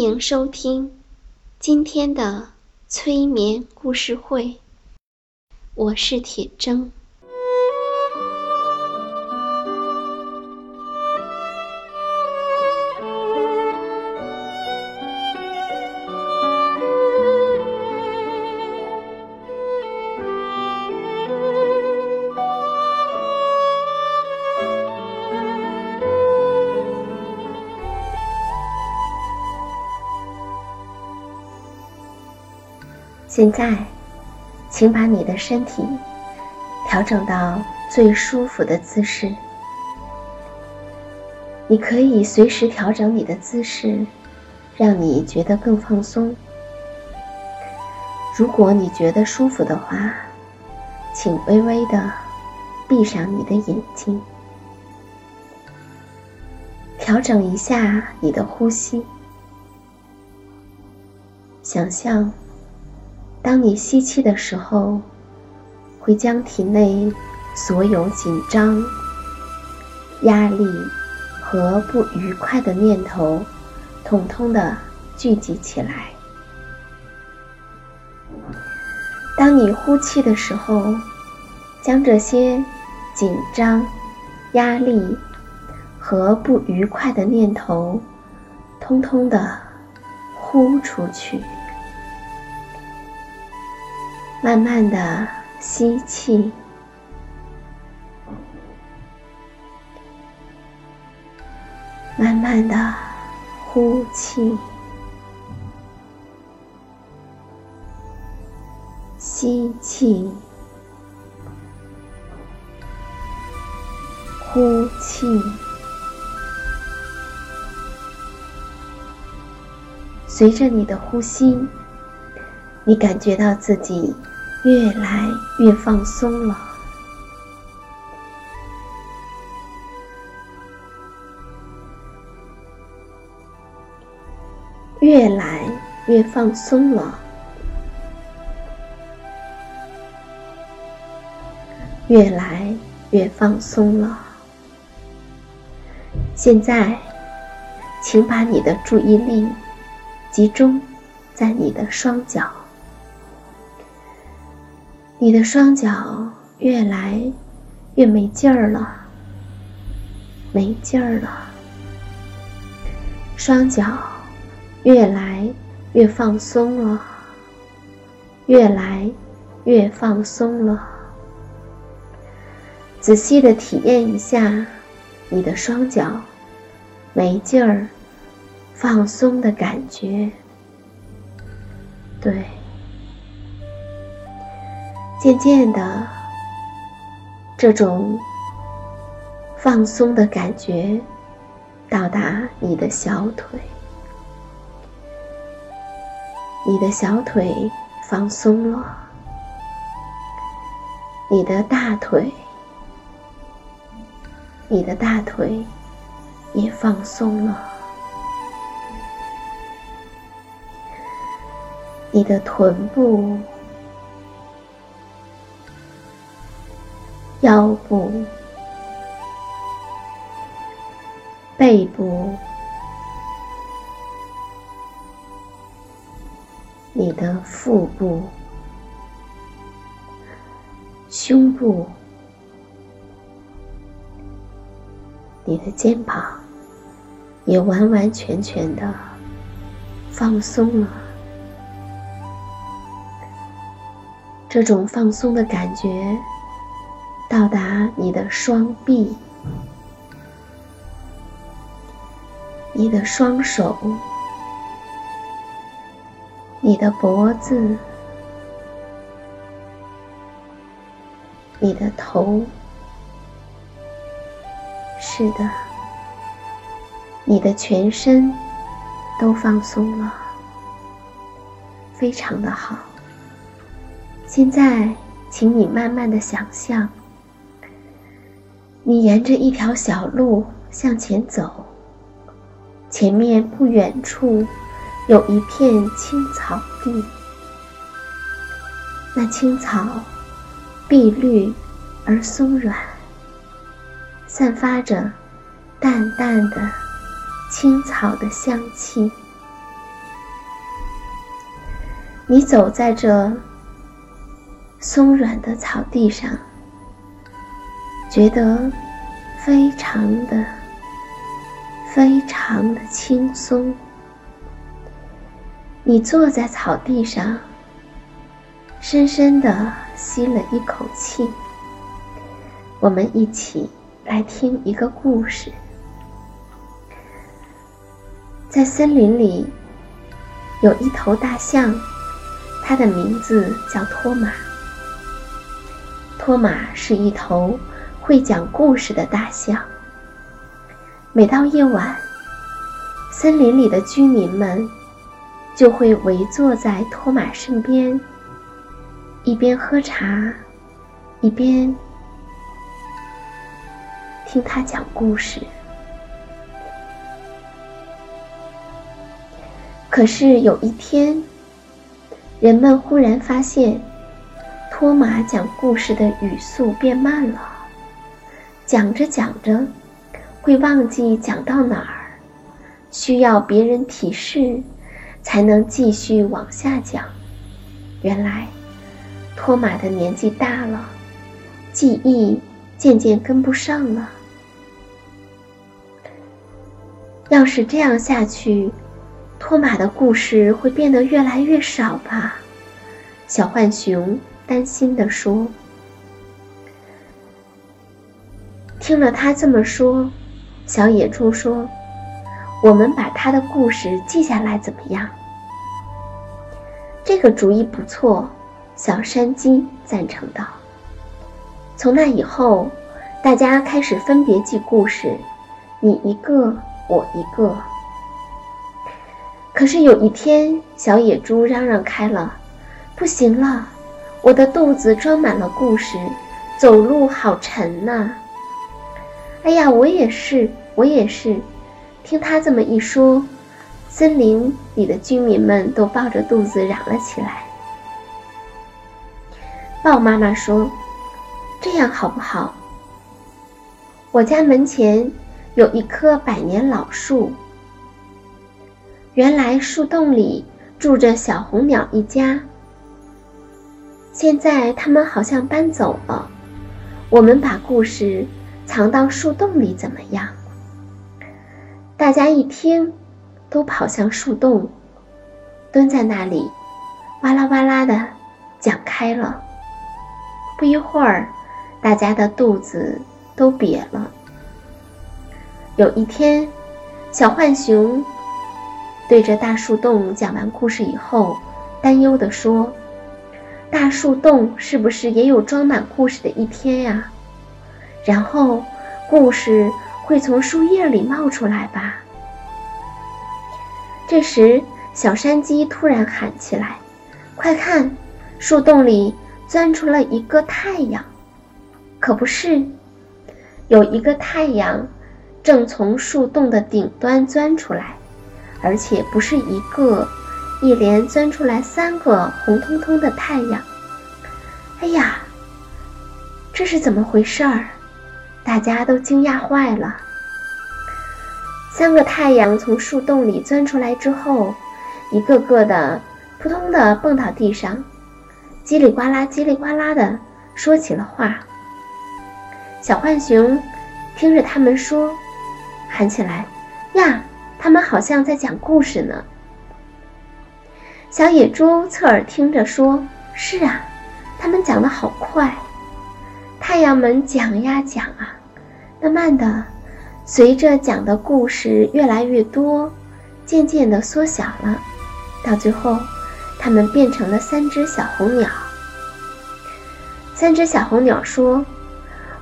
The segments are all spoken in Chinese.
迎收听今天的催眠故事会，我是铁铮。现在，请把你的身体调整到最舒服的姿势。你可以随时调整你的姿势，让你觉得更放松。如果你觉得舒服的话，请微微的闭上你的眼睛，调整一下你的呼吸，想象。当你吸气的时候，会将体内所有紧张、压力和不愉快的念头，统统的聚集起来。当你呼气的时候，将这些紧张、压力和不愉快的念头，通通的呼出去。慢慢的吸气，慢慢的呼气，吸气，呼气，随着你的呼吸，你感觉到自己。越来越放松了，越来越放松了，越来越放松了。现在，请把你的注意力集中在你的双脚。你的双脚越来越没劲儿了，没劲儿了。双脚越来越放松了，越来越放松了。仔细的体验一下你的双脚没劲儿、放松的感觉，对。渐渐的，这种放松的感觉到达你的小腿，你的小腿放松了，你的大腿，你的大腿也放松了，你的臀部。腰部、背部、你的腹部、胸部、你的肩膀，也完完全全的放松了。这种放松的感觉到达你的双臂、你的双手、你的脖子、你的头。是的，你的全身都放松了，非常的好。现在，请你慢慢的想象，你沿着一条小路向前走，前面不远处有一片青草地，那青草碧绿而松软，散发着淡淡的青草的香气。你走在这。松软的草地上，觉得非常的、非常的轻松。你坐在草地上，深深的吸了一口气。我们一起来听一个故事。在森林里，有一头大象，它的名字叫托马。托马是一头会讲故事的大象。每到夜晚，森林里的居民们就会围坐在托马身边，一边喝茶，一边听他讲故事。可是有一天，人们忽然发现。托马讲故事的语速变慢了，讲着讲着，会忘记讲到哪儿，需要别人提示，才能继续往下讲。原来，托马的年纪大了，记忆渐渐跟不上了。要是这样下去，托马的故事会变得越来越少吧？小浣熊。担心地说：“听了他这么说，小野猪说：‘我们把他的故事记下来怎么样？’这个主意不错。”小山鸡赞成道。从那以后，大家开始分别记故事，你一个，我一个。可是有一天，小野猪嚷嚷开了：“不行了！”我的肚子装满了故事，走路好沉呐！哎呀，我也是，我也是。听他这么一说，森林里的居民们都抱着肚子嚷了起来。豹妈妈说：“这样好不好？我家门前有一棵百年老树，原来树洞里住着小红鸟一家。”现在他们好像搬走了，我们把故事藏到树洞里怎么样？大家一听，都跑向树洞，蹲在那里，哇啦哇啦的讲开了。不一会儿，大家的肚子都瘪了。有一天，小浣熊对着大树洞讲完故事以后，担忧地说。大树洞是不是也有装满故事的一天呀？然后，故事会从树叶里冒出来吧？这时，小山鸡突然喊起来：“快看，树洞里钻出了一个太阳！可不是，有一个太阳正从树洞的顶端钻出来，而且不是一个。”一连钻出来三个红彤彤的太阳，哎呀，这是怎么回事儿？大家都惊讶坏了。三个太阳从树洞里钻出来之后，一个个的扑通的蹦到地上，叽里呱啦、叽里呱啦的说起了话。小浣熊听着他们说，喊起来：“呀，他们好像在讲故事呢！”小野猪侧耳听着说：“是啊，他们讲的好快。”太阳们讲呀讲啊，慢慢的，随着讲的故事越来越多，渐渐的缩小了，到最后，它们变成了三只小红鸟。三只小红鸟说。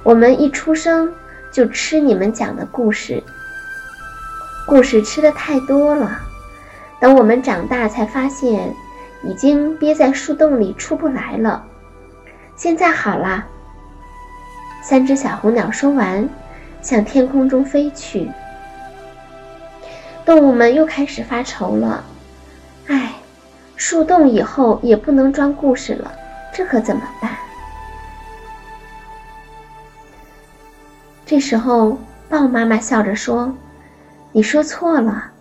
我们一出生就吃你们讲的故事，故事吃的太多了。等我们长大才发现，已经憋在树洞里出不来了。现在好啦。三只小红鸟说完，向天空中飞去。动物们又开始发愁了。唉，树洞以后也不能装故事了，这可怎么办？这时候，豹妈妈笑着说：“你说错了，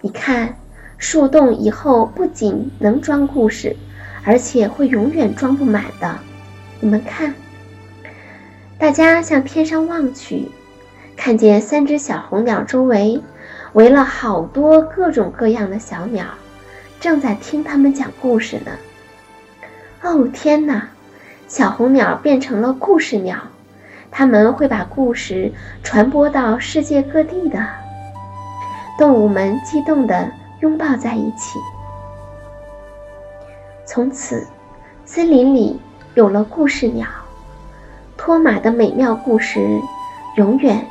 你看，树洞以后不仅能装故事，而且会永远装不满的。你们看。”大家向天上望去，看见三只小红鸟周围围了好多各种各样的小鸟，正在听他们讲故事呢。哦天哪，小红鸟变成了故事鸟！他们会把故事传播到世界各地的。动物们激动地拥抱在一起。从此，森林里有了故事鸟，托马的美妙故事，永远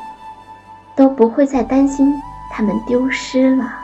都不会再担心他们丢失了。